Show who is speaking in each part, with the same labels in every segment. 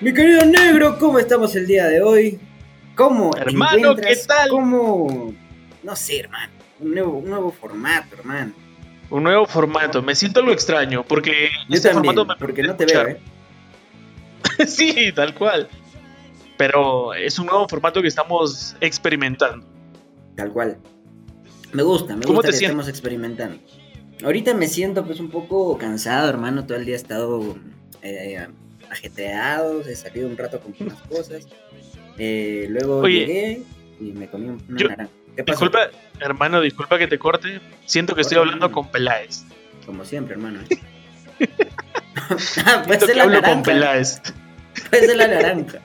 Speaker 1: Mi querido negro, ¿cómo estamos el día de hoy? ¿Cómo?
Speaker 2: Hermano, ¿qué tal?
Speaker 1: ¿Cómo? No sé, hermano. Un nuevo, un nuevo formato, hermano.
Speaker 2: Un nuevo formato. Me siento algo extraño porque
Speaker 1: Yo
Speaker 2: este
Speaker 1: también,
Speaker 2: formato me
Speaker 1: porque no te veo, ¿eh?
Speaker 2: sí, tal cual. Pero es un nuevo formato que estamos experimentando.
Speaker 1: Tal cual. Me gusta, me
Speaker 2: ¿Cómo
Speaker 1: gusta
Speaker 2: te
Speaker 1: que
Speaker 2: sientes?
Speaker 1: estemos experimentando. Ahorita me siento pues un poco cansado, hermano. Todo el día he estado eh, ajetreado, he salido un rato con unas cosas. Eh, luego
Speaker 2: Oye,
Speaker 1: llegué y me comí una
Speaker 2: yo-
Speaker 1: naranja. ¿Qué pasó?
Speaker 2: Disculpa, hermano, disculpa que te corte. Siento que estoy hablando
Speaker 1: hermano.
Speaker 2: con Peláez.
Speaker 1: Como siempre, hermano.
Speaker 2: que
Speaker 1: la
Speaker 2: hablo con
Speaker 1: naranja.
Speaker 2: Peláez.
Speaker 1: Puede ser la naranja.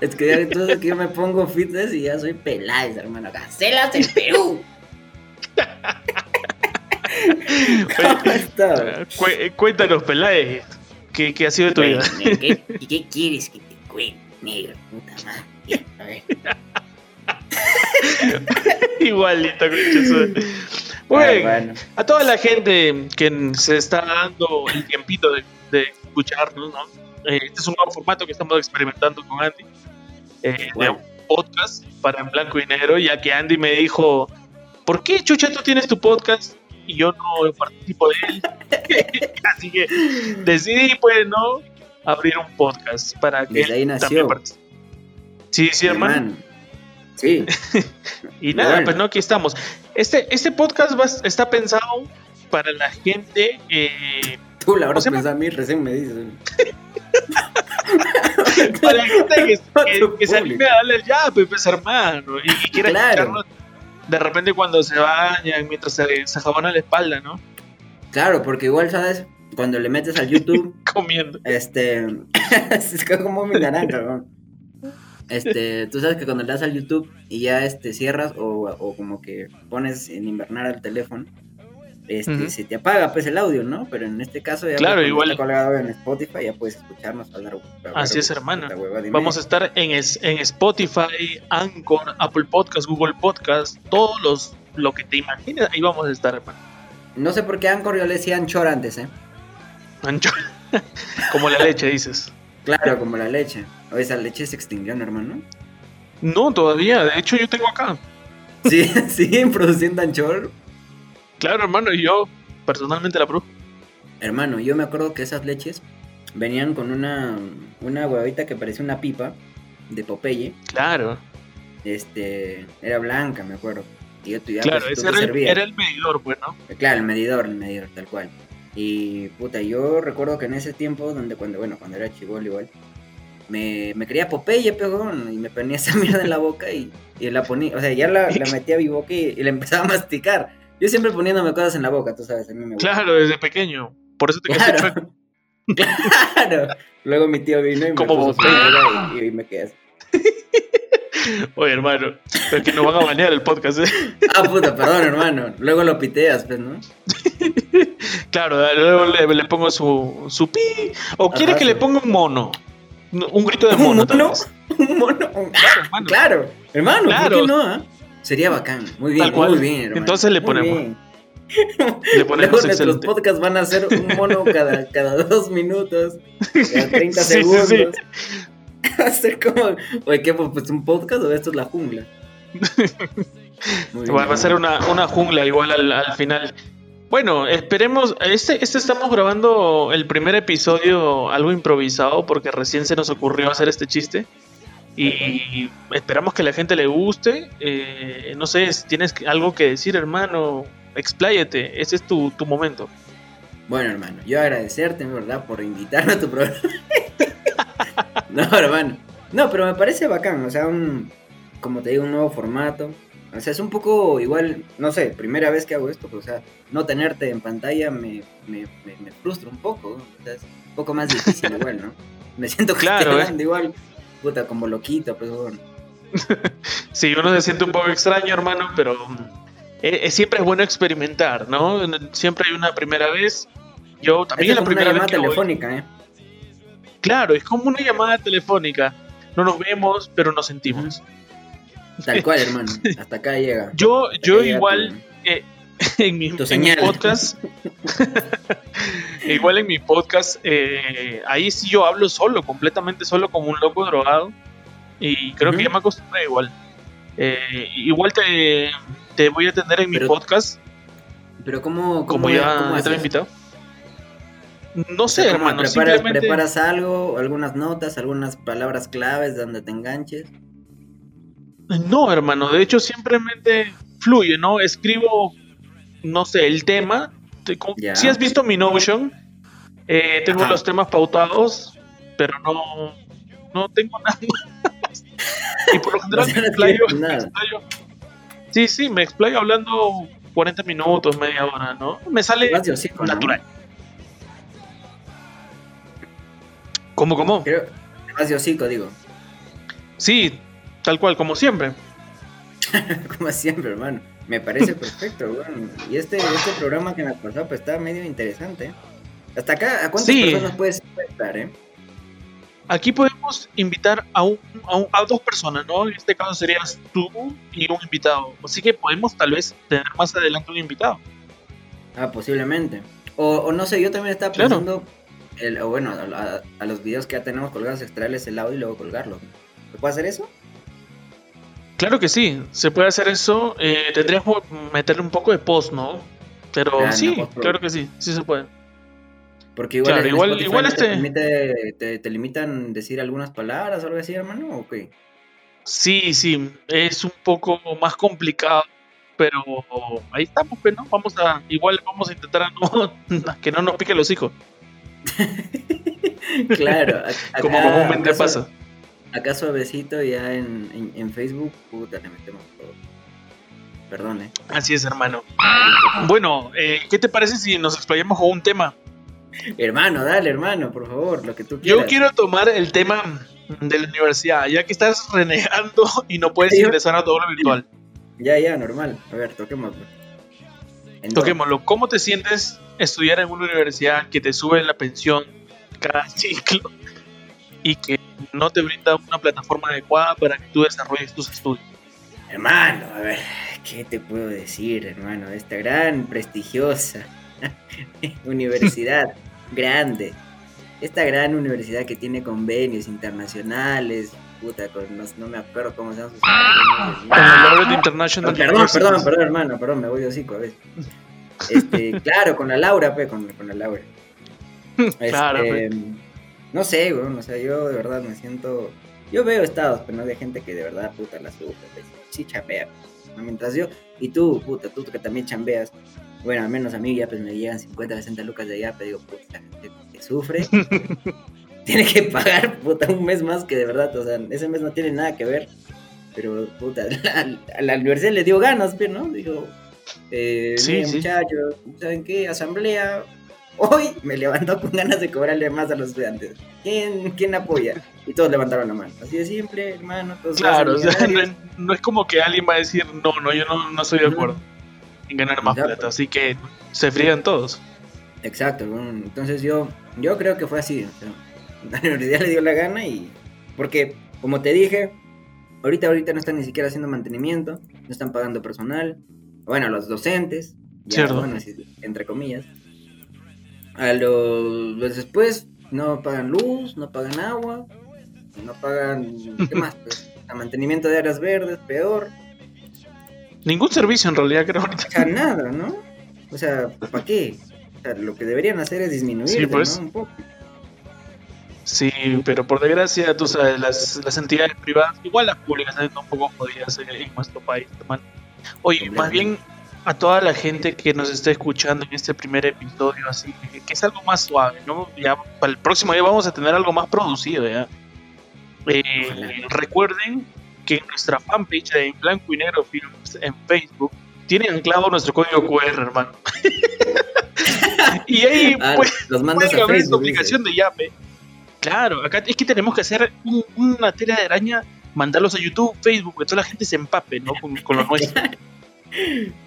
Speaker 1: Es que ya entonces que yo me pongo fitness y ya soy Peláez, hermano. Gacelas del Perú. ¿Cómo estás?
Speaker 2: Cuéntanos, Peláez. ¿Qué, ¿Qué ha sido de tu vida?
Speaker 1: ¿qué, ¿Y qué quieres que te cuente, negro? Puta madre. A ver.
Speaker 2: Igualito, Bueno,
Speaker 1: bueno.
Speaker 2: a toda la gente que se está dando el tiempito de, de escucharnos, ¿no? Eh, este es un nuevo formato que estamos experimentando con Andy. eh,
Speaker 1: Bueno.
Speaker 2: De podcast para en blanco y negro, ya que Andy me dijo, ¿por qué Chucha tú tienes tu podcast y yo no participo de él? Así que decidí, pues, ¿no? Abrir un podcast para que
Speaker 1: Desde ahí
Speaker 2: él
Speaker 1: nació.
Speaker 2: también participe. Sí, sí, hermano.
Speaker 1: Sí,
Speaker 2: Y nada,
Speaker 1: Bueno.
Speaker 2: pues no, aquí estamos. Este, este podcast va- está pensado para la gente. eh,
Speaker 1: tú la habrás pensado a mí, recién me dices.
Speaker 2: para la gente que, que- que se anime a darle el ya, pues, hermano. Y, y quiera
Speaker 1: Claro.
Speaker 2: escucharnos de repente cuando se bañan, mientras se, se jabona la espalda, ¿no?
Speaker 1: Claro, porque igual, ¿sabes? Cuando le metes al YouTube,
Speaker 2: Comiendo.
Speaker 1: este. es como mi naranja, ¿no? Este, tú sabes que cuando le das al YouTube y ya este cierras o, o como que pones en invernar al teléfono, este, se te apaga pues el audio, ¿no? Pero en este caso ya
Speaker 2: Claro, igual-
Speaker 1: está colgado en Spotify, ya puedes escucharnos hablar. hablar,
Speaker 2: Así es, hermano. Vamos a estar en, es- en Spotify, Anchor, Apple Podcast, Google Podcast, todos los lo que te imagines, ahí vamos a estar, hermano.
Speaker 1: No sé por qué Anchor yo le decía Anchor antes, ¿eh?
Speaker 2: Ancho. Como la leche, dices.
Speaker 1: Claro, como la leche. O esa leche se extinguió, ¿no, hermano?
Speaker 2: No, todavía. De hecho, yo tengo acá.
Speaker 1: Sí, siguen produciendo Anchor.
Speaker 2: Claro, hermano, y yo personalmente la pruebo.
Speaker 1: Hermano, yo me acuerdo que esas leches venían con una, una huevita que parecía una pipa de Popeye.
Speaker 2: Claro,
Speaker 1: Este, era blanca, me acuerdo. Y yo ya,
Speaker 2: claro,
Speaker 1: pues,
Speaker 2: ese era el, era el medidor, pues, ¿no?
Speaker 1: Claro, el medidor, el medidor, tal cual. Y puta, yo recuerdo que en ese tiempo, donde cuando, bueno, cuando era chivolo igual, me, me quería Popeye, pegón, y me ponía esa mierda en la boca y, y la ponía, o sea, ya la, la metía a mi boca y, y la empezaba a masticar. Yo siempre poniéndome cosas en la boca, tú sabes, a mí me gusta.
Speaker 2: Claro, desde pequeño. Por eso te quedaste chueco.
Speaker 1: Claro. claro. Luego mi tío vino y me
Speaker 2: Como
Speaker 1: puso y, y me quedé así.
Speaker 2: Oye, hermano, es que nos van a banear el podcast, ¿eh?
Speaker 1: Ah, puta, perdón, hermano. Luego lo piteas, pues, ¿no?
Speaker 2: Claro, luego le, le pongo su, su pi. O quiere
Speaker 1: Ajá,
Speaker 2: que
Speaker 1: sí.
Speaker 2: le ponga un mono. Un grito de
Speaker 1: ¿Un
Speaker 2: mono. tal
Speaker 1: mono? Un mono. un-
Speaker 2: Claro, hermano.
Speaker 1: Claro, hermano,
Speaker 2: Claro.
Speaker 1: ¿por qué no? ah? Sería bacán. Muy bien, muy bien, hermano.
Speaker 2: Entonces le
Speaker 1: Muy
Speaker 2: ponemos.
Speaker 1: bien.
Speaker 2: Le ponemos
Speaker 1: Luego nuestros podcasts van a ser un mono cada, cada dos minutos, cada 30
Speaker 2: Sí, sí,
Speaker 1: segundos.
Speaker 2: sí.
Speaker 1: Va a ser como, oye, ¿qué? Pues un podcast o esto es la jungla. Muy
Speaker 2: Va a ser una, una jungla igual al, al final. Bueno, esperemos. Este, este estamos grabando el primer episodio algo improvisado porque recién se nos ocurrió hacer este chiste. Y esperamos que la gente le guste. Eh, no sé, si tienes algo que decir, hermano, expláyate. Ese es tu, tu momento.
Speaker 1: Bueno, hermano, yo agradecerte, en verdad, por invitarme a tu programa. no, hermano. No, pero me parece bacán, o sea, un, como te digo, un nuevo formato. O sea, es un poco igual, no sé, primera vez que hago esto, pues, o sea, no tenerte en pantalla me, me, me, me frustra un poco, o sea, es un poco más difícil igual, ¿no? Me siento que
Speaker 2: Claro, eh.
Speaker 1: igual, puta, como loquito, pues, bueno.
Speaker 2: Sí, uno se siente un poco extraño, hermano, pero eh, eh, siempre es bueno experimentar, ¿no? Siempre hay una primera vez. Yo también es la
Speaker 1: como una
Speaker 2: primera vez
Speaker 1: llamada
Speaker 2: voy.
Speaker 1: telefónica, ¿eh?
Speaker 2: Claro, es como una llamada telefónica. No nos vemos, pero nos sentimos.
Speaker 1: Tal cual, hermano, hasta acá llega.
Speaker 2: Yo,
Speaker 1: Hasta
Speaker 2: yo
Speaker 1: llega
Speaker 2: igual
Speaker 1: tu-
Speaker 2: eh, en mi,
Speaker 1: Tu
Speaker 2: en mi
Speaker 1: señal.
Speaker 2: podcast, igual en mi podcast, eh, ahí sí yo hablo solo, completamente solo, como un loco drogado. Y creo que ya me acostumbré igual. Eh, igual te, te, voy a tener en mi podcast.
Speaker 1: Pero ¿cómo,
Speaker 2: como ya, te he invitado? No sé, hermano.
Speaker 1: Preparas, ¿Preparas algo, algunas notas, algunas palabras claves donde te enganches?
Speaker 2: No, hermano. De hecho, simplemente fluye, ¿no? Escribo, no sé, el tema. Si has visto mi Notion, eh, tengo los temas pautados, pero no, no tengo nada más. y por lo general me, explayo, Sí, sí, me explayo hablando 40 minutos, media hora, ¿no? Me sale natural. ¿Cómo, cómo?
Speaker 1: Creo, más de hocico, digo.
Speaker 2: Sí, tal cual, como siempre.
Speaker 1: como siempre, hermano. Me parece perfecto, bueno. Y este, este programa que nos pasó pues está medio interesante. Hasta acá, ¿a cuántas personas puedes estar, eh?
Speaker 2: Aquí podemos invitar a, un, a, dos personas, ¿no? En este caso serías tú y un invitado. Así que podemos tal vez tener más adelante un invitado.
Speaker 1: Ah, posiblemente. O, no sé, yo también estaba pensando, el, o bueno, a, los videos que ya tenemos colgados, extraerles el audio y luego colgarlo. ¿Se puede hacer eso?
Speaker 2: Claro que sí, se puede hacer eso. Eh, tendrías que meterle un poco de post, ¿no? Pero sí, claro que sí, sí se puede.
Speaker 1: Porque igual, igual, igual este... te, te, limitan decir algunas palabras o algo así, hermano, ¿o qué?
Speaker 2: Sí, sí, es un poco más complicado, pero ahí estamos, pero pues, ¿no? Vamos a, igual vamos a intentar que no nos pique los hijos.
Speaker 1: claro,
Speaker 2: como comúnmente pasa.
Speaker 1: Acá suavecito ya en, en, Facebook, puta, le metemos todo. Perdón, eh.
Speaker 2: Así es, hermano. Bueno, eh, ¿qué te parece si nos explayamos con un tema?
Speaker 1: Hermano, dale, hermano, por favor, lo que tú quieras.
Speaker 2: Yo quiero tomar el tema de la universidad, ya que estás renegando y no puedes ingresar a todo lo virtual.
Speaker 1: Ya, ya, normal. A ver, toquémoslo.
Speaker 2: Toquémoslo. ¿Cómo te sientes estudiar en una universidad que te sube la pensión cada ciclo y que no te brinda una plataforma adecuada para que tú desarrolles tus estudios?
Speaker 1: Hermano, a ver, ¿qué te puedo decir, hermano? Esta gran, prestigiosa universidad grande. Esta gran universidad que tiene convenios internacionales, puta, con, no, me acuerdo cómo se llaman sus
Speaker 2: International
Speaker 1: Perdón, perdón, perdón, hermano, perdón, me voy de hocico a veces. Este, claro, con la Laura, pe, con, con la Laura.
Speaker 2: claro,
Speaker 1: este, No sé, güey, o sea, yo de verdad me siento... Yo veo estados, pero no de gente que de verdad, puta, la sufre, pues, sí chapea. Mientras yo, y tú, puta, tú que también chambeas, bueno, al menos a mí ya pues me llegan 50, 60 lucas de allá, pero digo, puta, gente que sufre, tiene que pagar, puta, un mes más que de verdad, o sea, ese mes no tiene nada que ver, pero, puta, a la universidad le dio ganas, pero, ¿no? Dijo, eh, sí, muchachos, ¿saben qué? Asamblea, hoy me levantó con ganas de cobrarle más a los estudiantes. ¿Quién, quién apoya? Y todos levantaron la mano. Así de simple, hermano.
Speaker 2: claro, o sea, no, es como que alguien va a decir, no, no, yo no, no estoy de acuerdo ganar más plata, así que se frían todos.
Speaker 1: Exacto, entonces yo, yo creo que fue así. la universidad le dio la gana y. Porque, como te dije, ahorita, ahorita no están ni siquiera haciendo mantenimiento, no están pagando personal. Bueno, los docentes,
Speaker 2: Cierto.
Speaker 1: entre comillas. A los, después no pagan luz, no pagan agua, no pagan. ¿Qué más? Pues, a mantenimiento de áreas verdes, peor.
Speaker 2: Ningún servicio en realidad creo
Speaker 1: O sea, nada, ¿no? O sea, ¿para qué? O sea, lo que deberían hacer es disminuir sí, pues. un poco.
Speaker 2: Sí, pero por desgracia, tú sabes, las, las entidades privadas, igual las públicas, un poco jodidas en nuestro país, hermano. Oye, más bien a toda la gente que nos está escuchando en este primer episodio, así que es algo más suave, ¿no? Ya para el próximo día vamos a tener algo más producido, ¿ya? Eh, recuerden que en nuestra fanpage de En Blanco y Negro Films en Facebook tienen anclado nuestro código QR, hermano. y ahí ah, pues,
Speaker 1: los mandas a Facebook,
Speaker 2: aplicación de Yape. Claro, acá es que tenemos que hacer una tela de araña, mandarlos a YouTube, Facebook, que toda la gente se empape, ¿no? Con, con los nuestros.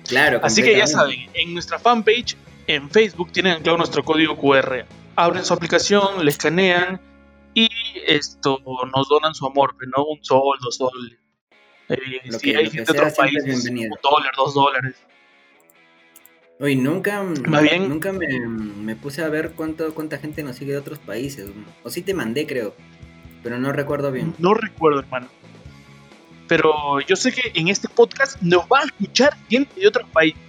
Speaker 1: Claro.
Speaker 2: Así que ya saben, en nuestra fanpage en Facebook tienen anclado nuestro código QR. Abren su aplicación, le escanean y esto nos donan su amor, ¿no? Un sol, dos soles. Eh, si hay gente de otros países, un dólar, dos dólares.
Speaker 1: Oye, nunca,
Speaker 2: Más bien-
Speaker 1: nunca me, me puse a ver cuánto, cuánta gente nos sigue de otros países. O sí te mandé, creo. Pero no recuerdo bien.
Speaker 2: No recuerdo, hermano. Pero yo sé que en este podcast nos va a escuchar gente de otros países.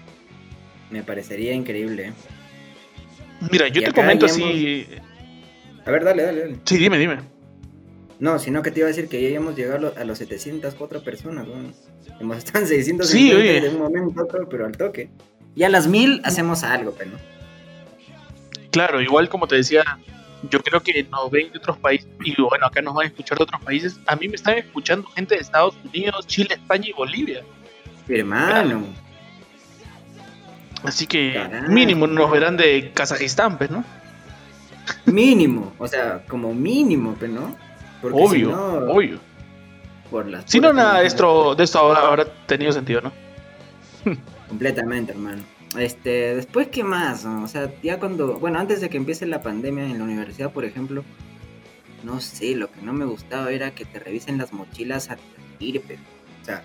Speaker 1: Me parecería increíble. ¿eh?
Speaker 2: Mira, yo te comento
Speaker 1: ya
Speaker 2: así.
Speaker 1: A ver, dale, dale, dale.
Speaker 2: Sí, dime, dime.
Speaker 1: No, sino que te iba a decir que ya hemos llegado a lo- a los 704 personas. ¿no? Hemos estado en 650
Speaker 2: Sí, oye.
Speaker 1: de un momento a otro, pero al toque. Y a las 1000 hacemos algo, pero no.
Speaker 2: Claro, igual como te decía, yo creo que nos ven de otros países. Y bueno, acá nos van a escuchar de otros países. A mí me están escuchando gente de Estados Unidos, Chile, España y Bolivia.
Speaker 1: Hermano.
Speaker 2: Así que mínimo nos verán de Kazajistán, pues, ¿no?
Speaker 1: Mínimo. O sea, como mínimo, pero no. Porque si
Speaker 2: Obvio,
Speaker 1: no,
Speaker 2: obvio.
Speaker 1: por las
Speaker 2: Si no, nada de esto, de esto habrá tenido sentido, ¿no?
Speaker 1: Completamente, hermano. Este, después, ¿qué más? O sea, ya cuando, bueno, antes de que empiece la pandemia en la universidad, por ejemplo, no sé, lo que no me gustaba era que te revisen las mochilas a ir, pero, o sea,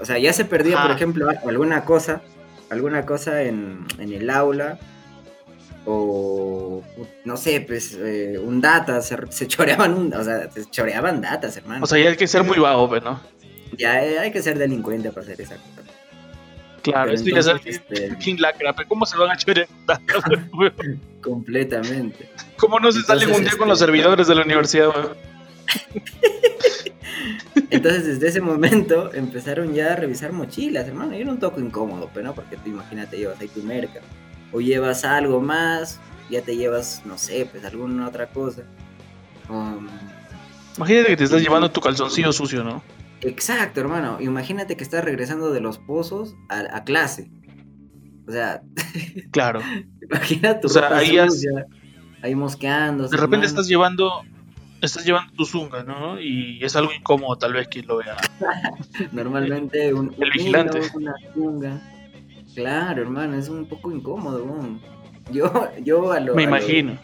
Speaker 1: o sea, ya se perdía, por ejemplo, alguna cosa, alguna cosa en, en el aula, o, no sé, pues, eh, un data, se, se choreaban, un- o sea, se choreaban datas, hermano.
Speaker 2: O sea, ya hay que ser muy vago, pues, ¿no?
Speaker 1: ya eh, hay que ser delincuente para hacer esa cosa.
Speaker 2: Claro, esto ya es
Speaker 1: entonces, este-
Speaker 2: King Lacra, pero ¿cómo se van a chorear?
Speaker 1: Completamente.
Speaker 2: ¿Cómo no se
Speaker 1: Entonces,
Speaker 2: salen un día con los
Speaker 1: este-
Speaker 2: servidores de la universidad?
Speaker 1: Entonces, desde ese momento empezaron ya a revisar mochilas, hermano. Y era un toque incómodo, pero no, porque tú imagínate, llevas ahí tu merca. O llevas algo más, ya te llevas, no sé, pues alguna otra cosa. Um,
Speaker 2: Imagínate que te estás llevando tu calzoncillo sucio, ¿no?
Speaker 1: Exacto, hermano. Imagínate que estás regresando de los pozos a, a clase. O sea,
Speaker 2: Claro.
Speaker 1: imagina tu
Speaker 2: O sea, ahí has-
Speaker 1: ahí mosqueando.
Speaker 2: De repente estás llevando estás llevando tu zunga, ¿no? Y es algo incómodo tal vez quien lo vea.
Speaker 1: Normalmente un,
Speaker 2: El vigilante.
Speaker 1: una tunga. Claro, hermano, es un poco incómodo. weón. Yo, yo a lo,
Speaker 2: Me
Speaker 1: a lo-
Speaker 2: imagino.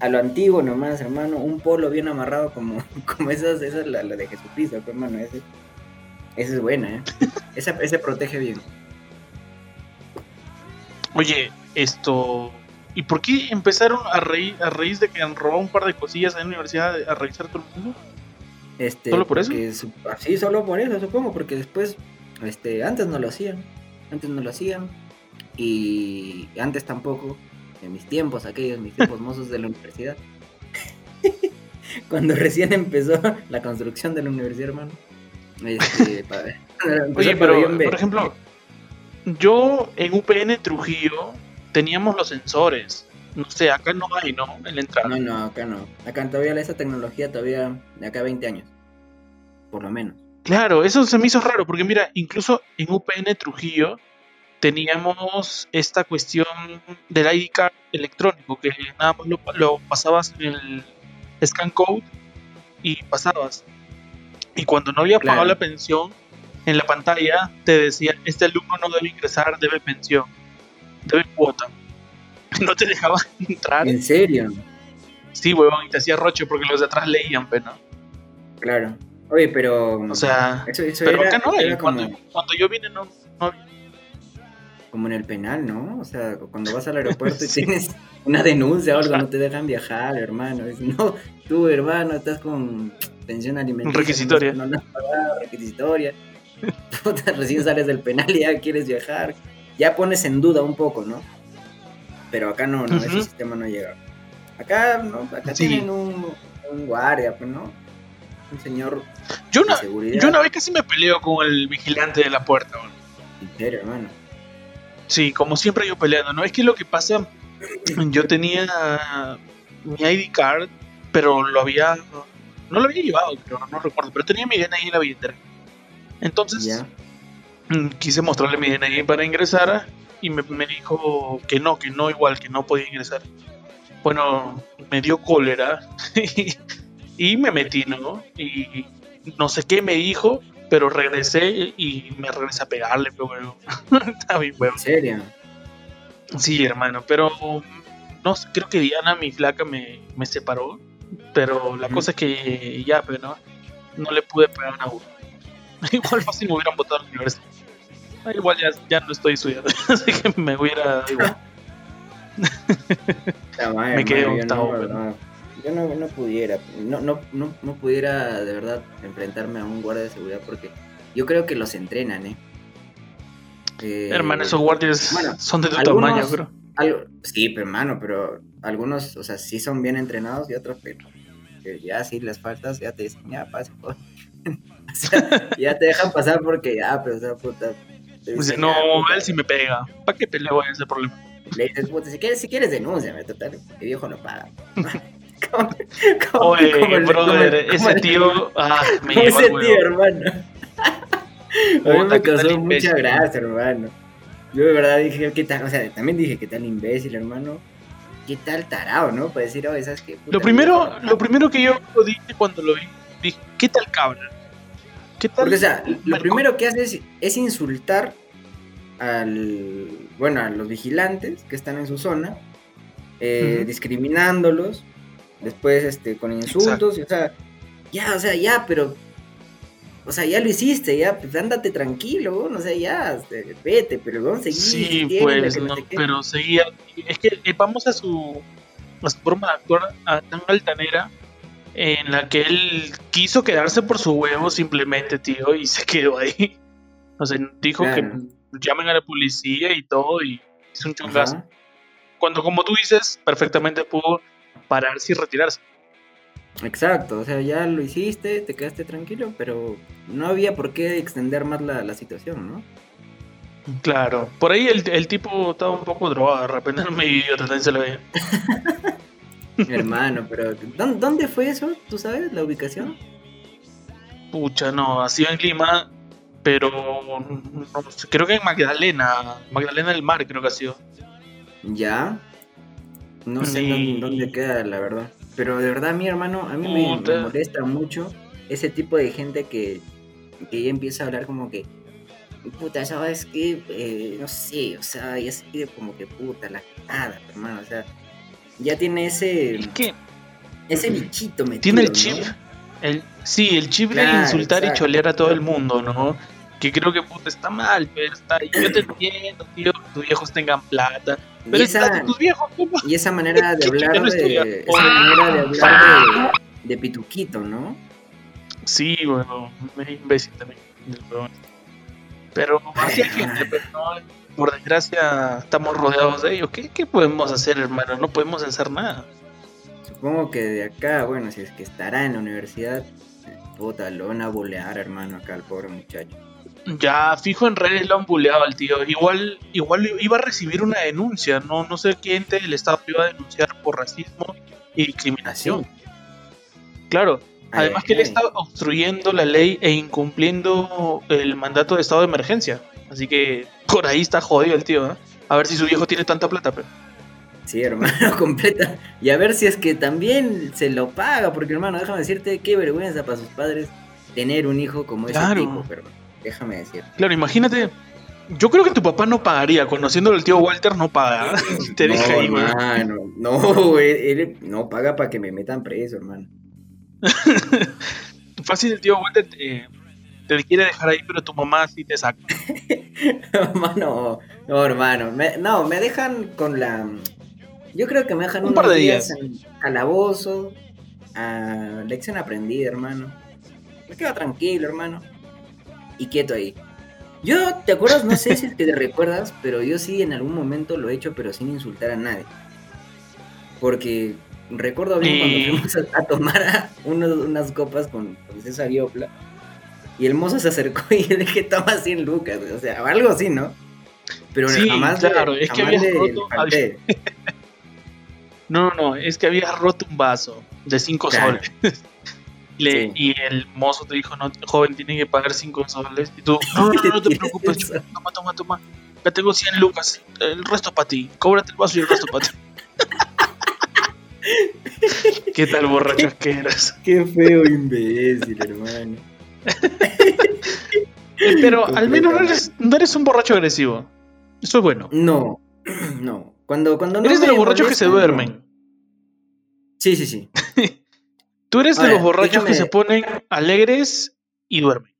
Speaker 1: A lo antiguo nomás, hermano, un polo bien amarrado como, como esas, esa es la, la de Jesucristo, pues, hermano, ese, esa es buena, ¿eh? Esa, ese protege bien.
Speaker 2: Oye, esto. ¿Y por qué empezaron a reír a raíz de que han robado un par de cosillas en la universidad a revisar todo el mundo?
Speaker 1: Este,
Speaker 2: ¿Solo por eso?
Speaker 1: su- Sí, solo por eso, supongo, porque después, este, antes no lo hacían, antes no lo hacían, y antes tampoco, en mis tiempos, aquellos, mis tiempos mozos de la universidad, cuando recién empezó la construcción de la universidad, hermano. Este,
Speaker 2: Oye, pero,
Speaker 1: B.
Speaker 2: por ejemplo, yo en UPN Trujillo teníamos los sensores. No sé, acá no hay, ¿no? En la entrada.
Speaker 1: No, no, acá no. Acá todavía esa tecnología todavía de acá a 20 años. Por lo menos.
Speaker 2: Claro, eso se me hizo raro, porque mira, incluso en UPN Trujillo teníamos esta cuestión del ID card electrónico, que nada más lo, lo pasabas en el scan code y pasabas. Y cuando no había pagado la pensión, en la pantalla te decía, este alumno no debe ingresar, debe pensión, debe cuota. No te dejaban entrar.
Speaker 1: ¿En serio?
Speaker 2: Sí, huevón, y te hacía roche porque los de atrás leían, pero no.
Speaker 1: Claro. Oye, pero.
Speaker 2: O sea,
Speaker 1: eso, eso
Speaker 2: pero
Speaker 1: era,
Speaker 2: acá no
Speaker 1: era como,
Speaker 2: Cuando, cuando yo vine no, no había.
Speaker 1: Como en el penal, ¿no? O sea, cuando vas al aeropuerto y
Speaker 2: Sí.
Speaker 1: tienes una denuncia o algo, no te dejan viajar, hermano. Es, no, tú, hermano, estás con pensión alimenticia.
Speaker 2: Requisitoria.
Speaker 1: No, no pagado, requisitoria. Recién sales del penal y ya quieres viajar. Ya pones en duda un poco, ¿no? Pero acá no, no, ese sistema no llega. Acá, no, acá
Speaker 2: Sí.
Speaker 1: tienen un, un guardia, pues, ¿no? Un señor
Speaker 2: Yo
Speaker 1: de
Speaker 2: una,
Speaker 1: seguridad.
Speaker 2: yo una vez casi me peleo con el vigilante de la puerta.
Speaker 1: En serio, hermano.
Speaker 2: Sí, como siempre yo peleando, ¿no? Es que lo que pasa, yo tenía mi ID card, pero lo había, no lo había llevado, pero no recuerdo, pero tenía mi DNI en la billetera. Entonces, mm, quise mostrarle mi DNI para ingresar y me, me dijo que no, que no igual, que no podía ingresar. Bueno, me dio cólera y, y me metí, ¿no? Y no sé qué me dijo, pero regresé y me regresé a pegarle, pero bueno, está bien, weón.
Speaker 1: En serio.
Speaker 2: Sí, hermano, pero no creo que Diana, mi flaca, me, me separó. Pero la cosa es que ya, pero no, no le pude pegar a uno. Igual fácil me hubieran botado a la universidad. Ah, igual ya, ya no estoy estudiando, así que me hubiera igual.
Speaker 1: me quedé octavo. Yo no, no pudiera, no, no, no, no pudiera de verdad enfrentarme a un guardia de seguridad porque yo creo que los entrenan, ¿eh?
Speaker 2: eh hermano, esos guardias son de tu tamaño, bro.
Speaker 1: sí, pero hermano, pero algunos, o sea, sí son bien entrenados y otros, pero ya si les faltas, ya te dicen, ya pasa, o sea, ya te dejan pasar porque ya, pero o sea, puta.
Speaker 2: Pues no, él sí me pega. ¿Para qué peleo ese problema?
Speaker 1: Le dices, puta, si quieres, si quieres denúnciame, total, el viejo no paga.
Speaker 2: Oye, brother, ese tío. Ah, me ese tío,
Speaker 1: hermano. A mí me causó mucha gracia, hermano. Yo de verdad dije, ¿qué tal? O sea, también dije, ¿qué tal imbécil, hermano? ¿Qué tal tarado, no? Para decir, oye, ¿sabes qué?
Speaker 2: lo primero, lo primero que yo dije cuando lo vi, dije, ¿qué tal cabra?
Speaker 1: ¿Qué tal? Porque, o sea, lo primero que hace es, insultar al, bueno, a los vigilantes que están en su zona, eh, discriminándolos, después este, con insultos, y, o sea, ya, o sea, ya, pero, o sea, ya lo hiciste, ya, pues ándate tranquilo, no sé, ya, este, vete, pero vamos a seguir.
Speaker 2: Sí, pues, no, pero seguía, es que eh, vamos a su, a su forma de actuar tan altanera, en la que él quiso quedarse por su huevo simplemente, tío, y se quedó ahí. O sea, dijo que llamen a la policía y todo, y hizo un chungazo. Cuando, como tú dices, perfectamente pudo pararse y retirarse.
Speaker 1: Exacto, o sea, ya lo hiciste, te quedaste tranquilo, pero no había por qué extender más la, situación, ¿no?
Speaker 2: Claro, por ahí el, tipo estaba un poco drogado, de repente no me idiota, también se lo veía.
Speaker 1: Hermano, pero ¿dónde fue eso? ¿Tú sabes la ubicación?
Speaker 2: Pucha, no, ha sido en Lima, pero creo que en Magdalena, Magdalena del Mar creo que ha sido.
Speaker 1: ¿Ya? No sé dónde, queda, la verdad. Pero de verdad, mi hermano, a mí me, molesta mucho ese tipo de gente que, que ya empieza a hablar como que, puta, ¿sabes qué? Eh, no sé, o sea, ya se pide como que puta, la nada, hermano, o sea, ya tiene ese...
Speaker 2: ¿Qué?
Speaker 1: Ese bichito metido,
Speaker 2: Tiene el chip. El, sí, el chip de insultar y cholear a todo el mundo, ¿no? Que creo que puta está mal, pero está. Yo te entiendo, tío, que tus viejos tengan plata. Pero y esa, tus viejos,
Speaker 1: y esa manera de hablar de, esa manera de hablar de, pituquito, ¿no?
Speaker 2: Sí, bueno, me imbécil también. Pero así hay gente, pero no, por desgracia estamos rodeados de ellos. ¿Qué, ¿Qué podemos hacer, hermano? No podemos hacer nada.
Speaker 1: Supongo que de acá, bueno, si es que estará en la universidad, puta, lo van a bolear, hermano, acá al pobre muchacho.
Speaker 2: Ya, fijo en redes lo han buleado al tío. Igual, igual iba a recibir una denuncia, no, no sé quién del Estado iba a denunciar por racismo y discriminación. Claro, además que él está obstruyendo la ley e incumpliendo el mandato de estado de emergencia. Así que por ahí está jodido el tío, ¿eh? A ver si su viejo tiene tanta plata, pero.
Speaker 1: Sí, hermano, completa. Y a ver si es que también se lo paga, porque hermano, déjame decirte qué vergüenza para sus padres tener un hijo como ese tipo, pero déjame decir.
Speaker 2: Claro, imagínate. Yo creo que tu papá no pagaría, conociendo al tío Walter no paga. Te
Speaker 1: no, ahí, hermano, no, güey, él no paga para que me metan preso, hermano.
Speaker 2: Fácil el tío Walter te, te, quiere dejar ahí, pero tu mamá sí te saca.
Speaker 1: hermano, no, hermano, no, me dejan con la... Yo creo que me dejan
Speaker 2: un par de días,
Speaker 1: en calabozo, a lección aprendida, hermano. Me quedo tranquilo, hermano y quieto ahí. Yo, ¿te acuerdas? No sé si que te recuerdas, pero yo sí en algún momento lo he hecho, pero sin insultar a nadie. Porque recuerdo bien cuando fuimos a, tomar unas copas con, César Yopla. Y el mozo se acercó y le dije, toma 100 lucas. O sea, algo así, ¿no? Pero jamás.
Speaker 2: Claro, es que había roto. No, no, es que había roto un vaso de 5 soles. Y el mozo te dijo, no, joven, tiene que pagar 5 soles. Y tú, no, no, no, te preocupes, toma, toma, toma. Ya tengo 100 lucas, el resto para ti. Cóbrate el vaso y el resto para ti. ¿Qué tal borracho que eras?
Speaker 1: Qué feo imbécil, hermano.
Speaker 2: Eh, pero al menos no eres, no eres un borracho agresivo. Eso es bueno.
Speaker 1: No, no. Cuando, cuando no
Speaker 2: eres de los borrachos que se duermen.
Speaker 1: Sí, sí, sí.
Speaker 2: Tú eres de los borrachos que se ponen alegres y duermen.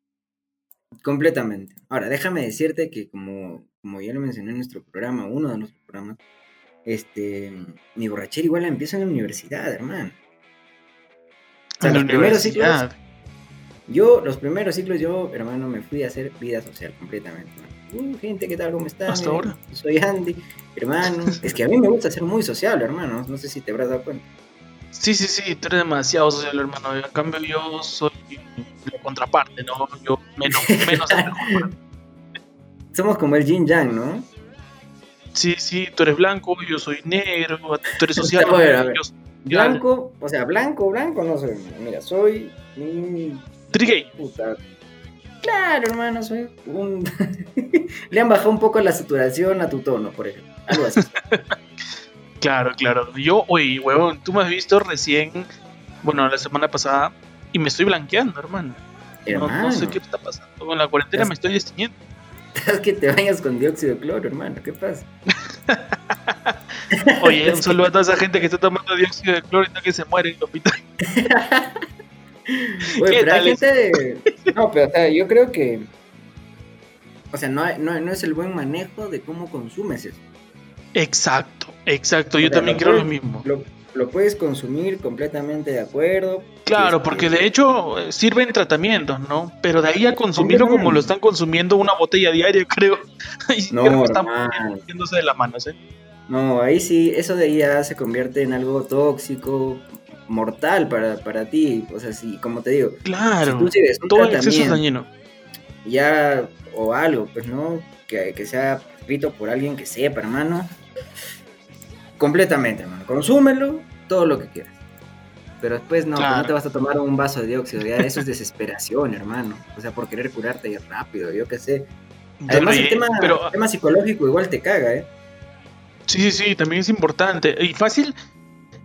Speaker 1: Completamente. Ahora, déjame decirte que como, como ya lo mencioné en nuestro programa, uno de nuestros programas, este, mi borrachera igual la empiezo en la universidad, hermano. O sea,
Speaker 2: en
Speaker 1: los primeros ciclos, yo, los primeros ciclos, yo, hermano, me fui a hacer vida social completamente. Uh, gente, ¿qué tal? ¿Cómo están?
Speaker 2: Hasta ahora.
Speaker 1: Soy Andy, hermano. es que a mí me gusta ser muy sociable, hermano. No sé si te habrás dado cuenta.
Speaker 2: Sí, sí, sí, tú eres demasiado social, hermano. En cambio, yo soy la contraparte, ¿no? Yo menos, menos.
Speaker 1: Somos como el Yin Yang, ¿no?
Speaker 2: sí, sí, tú eres blanco, yo soy negro, tú eres social.
Speaker 1: A ver, a ver.
Speaker 2: yo soy
Speaker 1: Blanco, o sea, blanco, blanco, no soy. Mira, soy un
Speaker 2: Trigay.
Speaker 1: puta. Claro, hermano, soy un. Le han bajado un poco la saturación a tu tono, por ejemplo. Algo así.
Speaker 2: Claro, claro. Yo, oye, huevón, tú me has visto recién, bueno, la semana pasada, y me estoy blanqueando, hermano. No,
Speaker 1: hermano,
Speaker 2: no sé qué está pasando. Con la cuarentena me estoy destiñendo.
Speaker 1: es que te bañas con dióxido de cloro, hermano. ¿Qué pasa?
Speaker 2: Oye, un saludo a toda esa gente que está tomando dióxido de cloro y está que se muere en el hospital.
Speaker 1: Oye,
Speaker 2: ¿Qué
Speaker 1: pero hay. No, pero o sea, yo creo que. O sea, no, no, no es el buen manejo de cómo consumes eso.
Speaker 2: Exacto, exacto. Yo también creo lo mismo.
Speaker 1: Lo, lo puedes consumir completamente de acuerdo.
Speaker 2: Claro,
Speaker 1: Este,
Speaker 2: porque de hecho eh, sirven tratamientos, ¿no? Pero de ahí a consumirlo como lo están consumiendo una botella diaria, creo.
Speaker 1: No,
Speaker 2: creo que están de las manos, ¿eh?
Speaker 1: No, ahí sí, eso de ahí ya se convierte en algo tóxico, mortal para, para ti. O sea, sí, como te digo, si
Speaker 2: Claro.
Speaker 1: tú sigues un
Speaker 2: Todo exceso es dañino.
Speaker 1: ya o algo, pues no, que, que sea escrito por alguien que sepa, hermano. Completamente, hermano. Consúmelo, todo lo que quieras. Pero después no, pues
Speaker 2: Claro.
Speaker 1: no te vas a tomar un vaso de dióxido, ya eso es desesperación, hermano. O sea, por querer curarte rápido, yo qué sé. Además, el tema,
Speaker 2: pero
Speaker 1: el tema psicológico igual te caga, ¿eh?
Speaker 2: Sí, sí, sí, también es importante. Y fácil,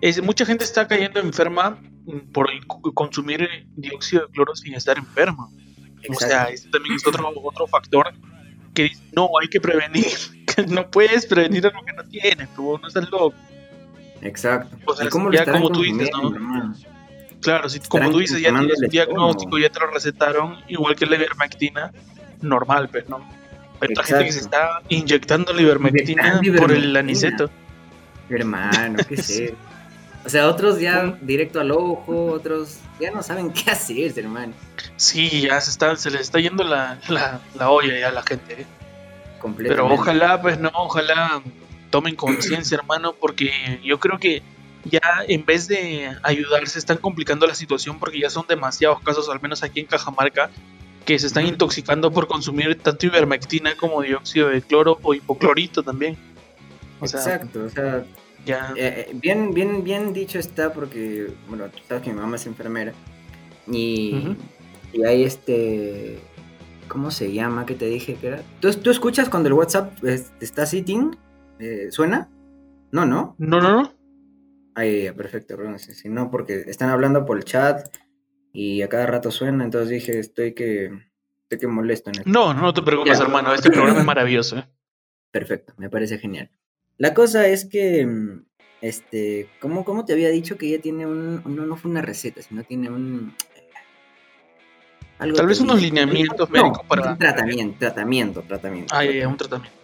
Speaker 2: es, mucha gente está cayendo enferma por consumir dióxido de cloro sin estar enferma. O sea, ese también es otro, otro factor que no, hay que prevenir. No puedes prevenir algo que no tienes, tú no estás loco.
Speaker 1: Exacto.
Speaker 2: O sea,
Speaker 1: ¿Y cómo lo
Speaker 2: ya como tú dices, ¿no? Claro, si como tú dices, ya tienes un
Speaker 1: el
Speaker 2: diagnóstico, ya te lo recetaron, igual que la ivermectina, normal, pues, ¿no? Hay otra gente que se está inyectando la ivermectina por el aniceto.
Speaker 1: Hermano, qué sé. O sea, otros ya directo al ojo, otros ya no saben qué hacer, hermano.
Speaker 2: Sí, ya se, está, se les está yendo la, la, la olla ya a la gente. ¿eh? Pero ojalá, pues no, ojalá tomen conciencia, hermano, porque yo creo que ya en vez de ayudarse están complicando la situación porque ya son demasiados casos, al menos aquí en Cajamarca, que se están intoxicando por consumir tanto ivermectina como dióxido de cloro o hipoclorito también. O sea,
Speaker 1: Exacto, o sea,
Speaker 2: ya.
Speaker 1: eh, eh, bien, bien, bien dicho está porque, bueno, tú sabes que mi mamá es enfermera y, y hay este, ¿cómo se llama? que te dije que era? ¿Tú, tú escuchas cuando el WhatsApp es- está sitting? Eh, ¿Suena? No, no.
Speaker 2: No, no, no.
Speaker 1: Ahí, perfecto, perdón, si si no, porque están hablando por el chat y a cada rato suena, entonces dije, estoy que, estoy que molesto en esto.
Speaker 2: No, no te preocupes,
Speaker 1: Ya.
Speaker 2: hermano. Este programa es maravilloso. ¿eh?
Speaker 1: Perfecto, me parece genial. La cosa es que, este, ¿cómo, cómo te había dicho que ella tiene un, no, no fue una receta, sino tiene un... algo
Speaker 2: Tal vez unos lineamientos
Speaker 1: No,
Speaker 2: médicos para-
Speaker 1: Un tratamiento, tratamiento, tratamiento.
Speaker 2: Ah, ya, ya, un tratamiento.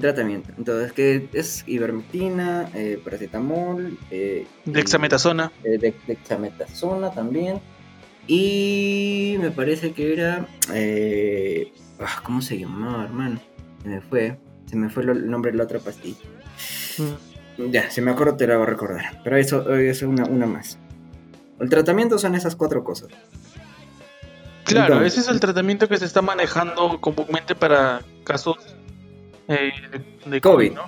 Speaker 1: Tratamiento. Entonces, que es ivermectina, eh, paracetamol, eh,
Speaker 2: Dexametasona.
Speaker 1: eh, de, dexametasona también. Y me parece que era. eh, ah, ¿Cómo se llamaba, hermano? Se me fue. Se me fue el nombre de la otra pastilla.
Speaker 2: Mm.
Speaker 1: Ya, si me acuerdo te la voy a recordar. Pero eso, eso es una, una más. El tratamiento son esas cuatro cosas.
Speaker 2: Claro,
Speaker 1: Entonces-
Speaker 2: ese es el tratamiento que se está manejando comúnmente para casos eh, de, COVID,
Speaker 1: COVID.
Speaker 2: ¿no?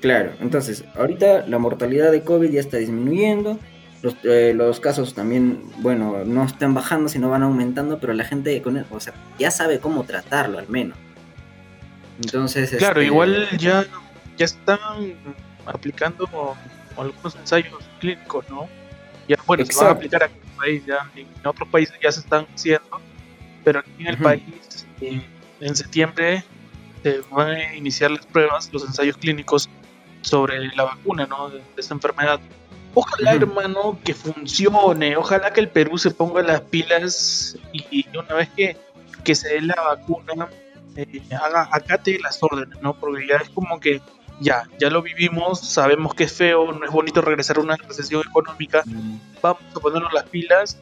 Speaker 1: Claro, entonces, ahorita la mortalidad de COVID ya está disminuyendo. Los, eh, los casos también, bueno, no están bajando, sino van aumentando, pero la gente con, o sea, ya sabe cómo tratarlo al menos. Entonces,
Speaker 2: Claro,
Speaker 1: este,
Speaker 2: igual ya, ya están aplicando algunos ensayos clínicos, ¿no? Ya, bueno, se van a aplicar aquí país, ya en otros países ya se están haciendo, pero aquí en el
Speaker 1: Ujú.
Speaker 2: país, eh, en septiembre, se van a iniciar las pruebas, los ensayos clínicos sobre la vacuna, ¿no? De, de esta enfermedad. Ojalá,
Speaker 1: Ujú.
Speaker 2: hermano, que funcione. Ojalá que el Perú se ponga las pilas y, y una vez que que se dé la vacuna eh, haga, acate las órdenes, ¿no? Porque ya es como que ya, ya lo vivimos, sabemos que es feo, no es bonito regresar a una recesión económica, vamos a ponernos las pilas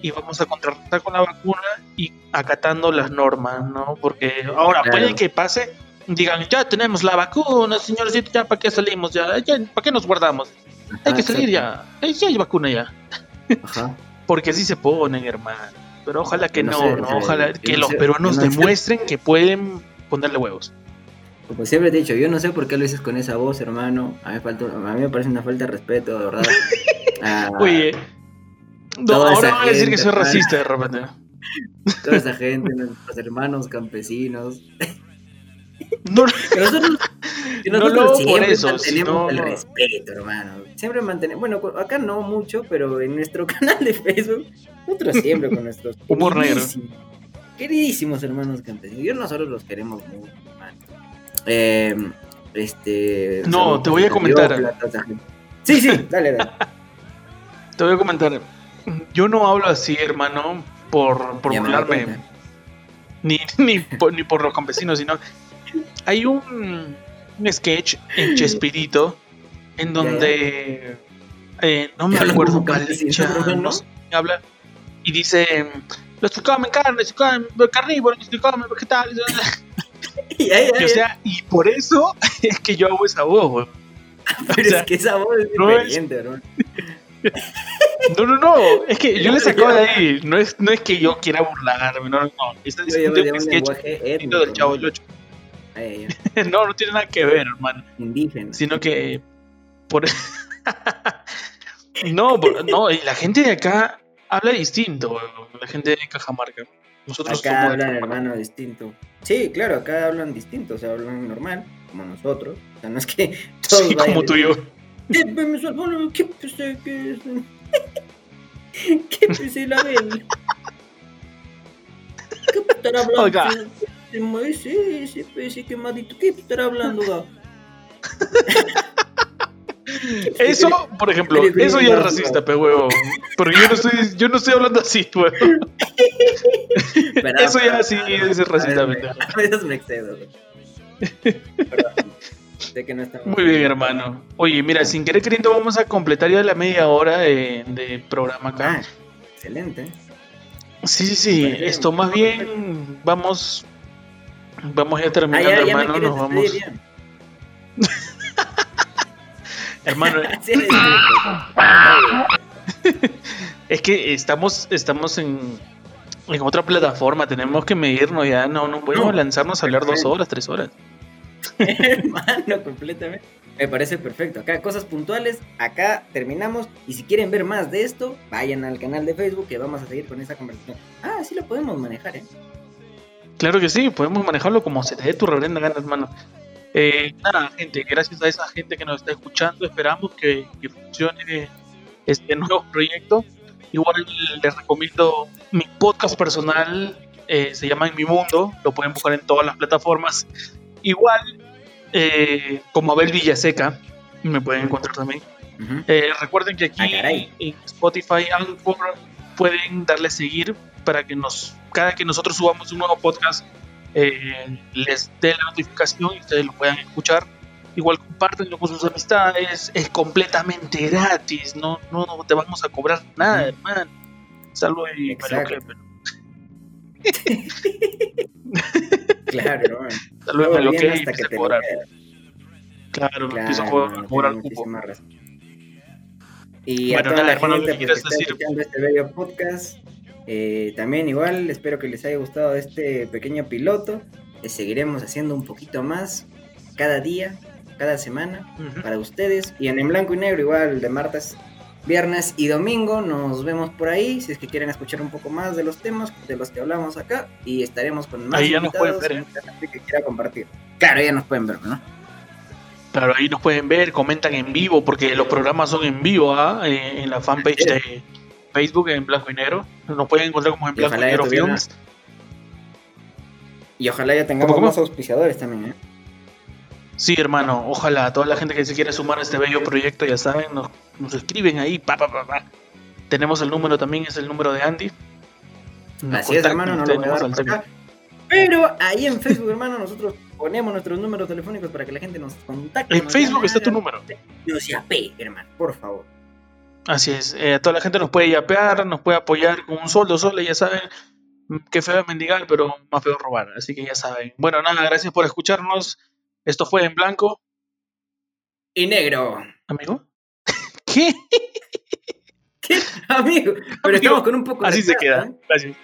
Speaker 2: y vamos a contrarrestar con la vacuna y acatando las normas, ¿no? Porque ahora
Speaker 1: Claro.
Speaker 2: puede que pase, digan, ya tenemos la vacuna, señorcito, ya para qué salimos, ya, ya para qué nos guardamos, hay que salir ya, Eh, ya hay vacuna ya,
Speaker 1: Ajá.
Speaker 2: porque así se ponen, hermano. Pero ojalá que
Speaker 1: No
Speaker 2: no,
Speaker 1: sé,
Speaker 2: ojalá que los peruanos demuestren que pueden ponerle huevos.
Speaker 1: Como siempre te he dicho, yo no sé por qué lo dices con esa voz, hermano. A mí, falta, a mí me parece una falta de respeto, de verdad. Ah,
Speaker 2: Oye, no, ahora voy a decir que soy
Speaker 1: hermano.
Speaker 2: racista de repente.
Speaker 1: toda esa gente, nuestros hermanos campesinos.
Speaker 2: No,
Speaker 1: Que nosotros, que
Speaker 2: No hago por
Speaker 1: siempre
Speaker 2: eso,
Speaker 1: mantenemos
Speaker 2: sino-
Speaker 1: el respeto, hermano. Siempre mantenemos. Bueno, acá no mucho, pero en nuestro canal de Facebook, nosotros siempre con nuestros.
Speaker 2: Humor negro.
Speaker 1: queridísimos- Queridísimos hermanos campesinos. Yo nosotros los queremos mucho, hermano. Eh, este.
Speaker 2: No, te voy a comentar.
Speaker 1: Sí, sí, dale, dale.
Speaker 2: te voy a comentar. Yo no hablo así, hermano, por, por burlarme, ni, ni, por, ni por los campesinos, sino. Hay un, un sketch en Chespirito en donde. eh, no me acuerdo cuál
Speaker 1: ¿no?
Speaker 2: habla. Y dice: Los que comen carne, los que comen carnívoros, los que comen vegetales.
Speaker 1: Y ahí,
Speaker 2: Y,
Speaker 1: ahí,
Speaker 2: o sea, y por eso es que yo hago esa voz, güey.
Speaker 1: pero
Speaker 2: o sea,
Speaker 1: es que esa voz es
Speaker 2: no es-
Speaker 1: diferente.
Speaker 2: No, no, no, es que yo le sacaba de ahí. No es, no es que yo quiera burlarme, no, no, no. Está
Speaker 1: Yo
Speaker 2: diciendo sketch
Speaker 1: lenguaje
Speaker 2: distinto
Speaker 1: étnico,
Speaker 2: del chavo del 8.
Speaker 1: Ahí, ya.
Speaker 2: No, no tiene nada que ver, hermano.
Speaker 1: Indígena.
Speaker 2: Sino que por no, no, y la gente de acá habla distinto, la gente de Cajamarca. Nosotros
Speaker 1: Acá hablan hermano distinto. Sí, claro, acá hablan distinto, o sea, hablan normal, como nosotros. O sea, no es que todos
Speaker 2: Sí, como tú y yo.
Speaker 1: ¿Qué pensé que? ¿Qué pensé la bel? ¿Qué estará hablando?
Speaker 2: Oiga.
Speaker 1: Ese, ese pez quemadito, ¿qué estará hablando?
Speaker 2: Eso, por ejemplo, eso ya es racista, pe huevo. Porque yo no estoy, yo no estoy hablando así, huevo.
Speaker 1: Pero,
Speaker 2: Eso ya sí es racista,
Speaker 1: me-
Speaker 2: pendejo.
Speaker 1: A veces me excedo. que no estamos.
Speaker 2: Muy bien, hermano. Oye, mira, sin querer queriendo vamos a completar ya la media hora de, de programa acá.
Speaker 1: Ah, excelente.
Speaker 2: Sí, sí, sí.
Speaker 1: Bien.
Speaker 2: Esto más bien vamos vamos ya
Speaker 1: Ah,
Speaker 2: terminando,
Speaker 1: ya, ya me
Speaker 2: hermano. Nos vamos. Hermano, es que estamos estamos en en otra plataforma, tenemos que medirnos ya, no no podemos
Speaker 1: No,
Speaker 2: lanzarnos a hablar dos horas, tres horas.
Speaker 1: Hermano, completamente. Me parece perfecto. Acá cosas puntuales, acá terminamos. Y si quieren ver más de esto, vayan al canal de Facebook que vamos a seguir con esa conversación. Ah, sí lo podemos manejar, ¿eh?
Speaker 2: Claro que sí, podemos manejarlo como se te dé tu reverenda gana, hermano. Eh, nada, gente, gracias a esa gente que nos está escuchando, esperamos que, que funcione este nuevo proyecto. Igual les recomiendo mi podcast personal, eh, se llama En Mi Mundo, lo pueden buscar en todas las plataformas. Igual, eh, como Abel Villaseca, me pueden encontrar también.
Speaker 1: Ujú.
Speaker 2: Eh, recuerden que aquí
Speaker 1: Ah,
Speaker 2: en Spotify, Anchor, pueden darle a seguir para que nos, cada que nosotros subamos un nuevo podcast, eh, les dé la notificación y ustedes lo puedan escuchar. Igual compártenlo con sus amistades, es completamente gratis, no, no, te vamos a cobrar nada, hermano. Salvo y
Speaker 1: Claro,
Speaker 2: salvo lo que
Speaker 1: hasta que
Speaker 2: a
Speaker 1: te
Speaker 2: cobrar. Claro,
Speaker 1: Claro,
Speaker 2: empiezo a cobrar, a cupo.
Speaker 1: razón. Y
Speaker 2: Bueno,
Speaker 1: a toda la
Speaker 2: hermano,
Speaker 1: gente
Speaker 2: ¿qué
Speaker 1: pues,
Speaker 2: quieres
Speaker 1: que está
Speaker 2: decir?
Speaker 1: este bello podcast, eh, también igual espero que les haya gustado este pequeño piloto. Eh, seguiremos haciendo un poquito más cada día, cada semana para ustedes. Y en, en blanco y negro igual de martes, viernes y domingo nos vemos por ahí. Si es que quieren escuchar un poco más de los temas de los que hablamos acá y estaremos con más
Speaker 2: Ahí ya nos pueden
Speaker 1: invitados,
Speaker 2: ver, ¿eh?
Speaker 1: que quiera compartir. Claro, ya nos pueden ver, ¿no?
Speaker 2: Claro, ahí nos pueden ver, comentan en vivo, porque los programas son en vivo ¿ah? En la fanpage de Facebook en blanco y negro. Nos pueden encontrar como en
Speaker 1: Y
Speaker 2: blanco y
Speaker 1: ya
Speaker 2: negro films.
Speaker 1: Y ojalá ya tengamos
Speaker 2: ¿Cómo, cómo?
Speaker 1: más auspiciadores también, ¿eh?
Speaker 2: Sí, hermano, ojalá toda la gente que se quiera sumar a este bello proyecto, ya saben, nos, nos escriben ahí, pa, pa, pa, pa. Tenemos el número también, es el número de Andy.
Speaker 1: Así es, hermano, no lo voy a dar por acá. Pero ahí en Facebook, hermano, nosotros ponemos nuestros números telefónicos para que la gente nos contacte.
Speaker 2: En Facebook está tu número.
Speaker 1: Nos yape, hermano, por favor.
Speaker 2: Así es, eh, toda la gente nos puede yapear, nos puede apoyar con un sol, dos soles, ya saben. Qué feo mendigar, pero más feo robar. Así que ya saben. Bueno, nada, gracias por escucharnos. Esto fue en blanco.
Speaker 1: Y negro.
Speaker 2: ¿Amigo? ¿Qué?
Speaker 1: ¿Qué? Amigo. Pero estamos con un poco
Speaker 2: Así se queda. Gracias.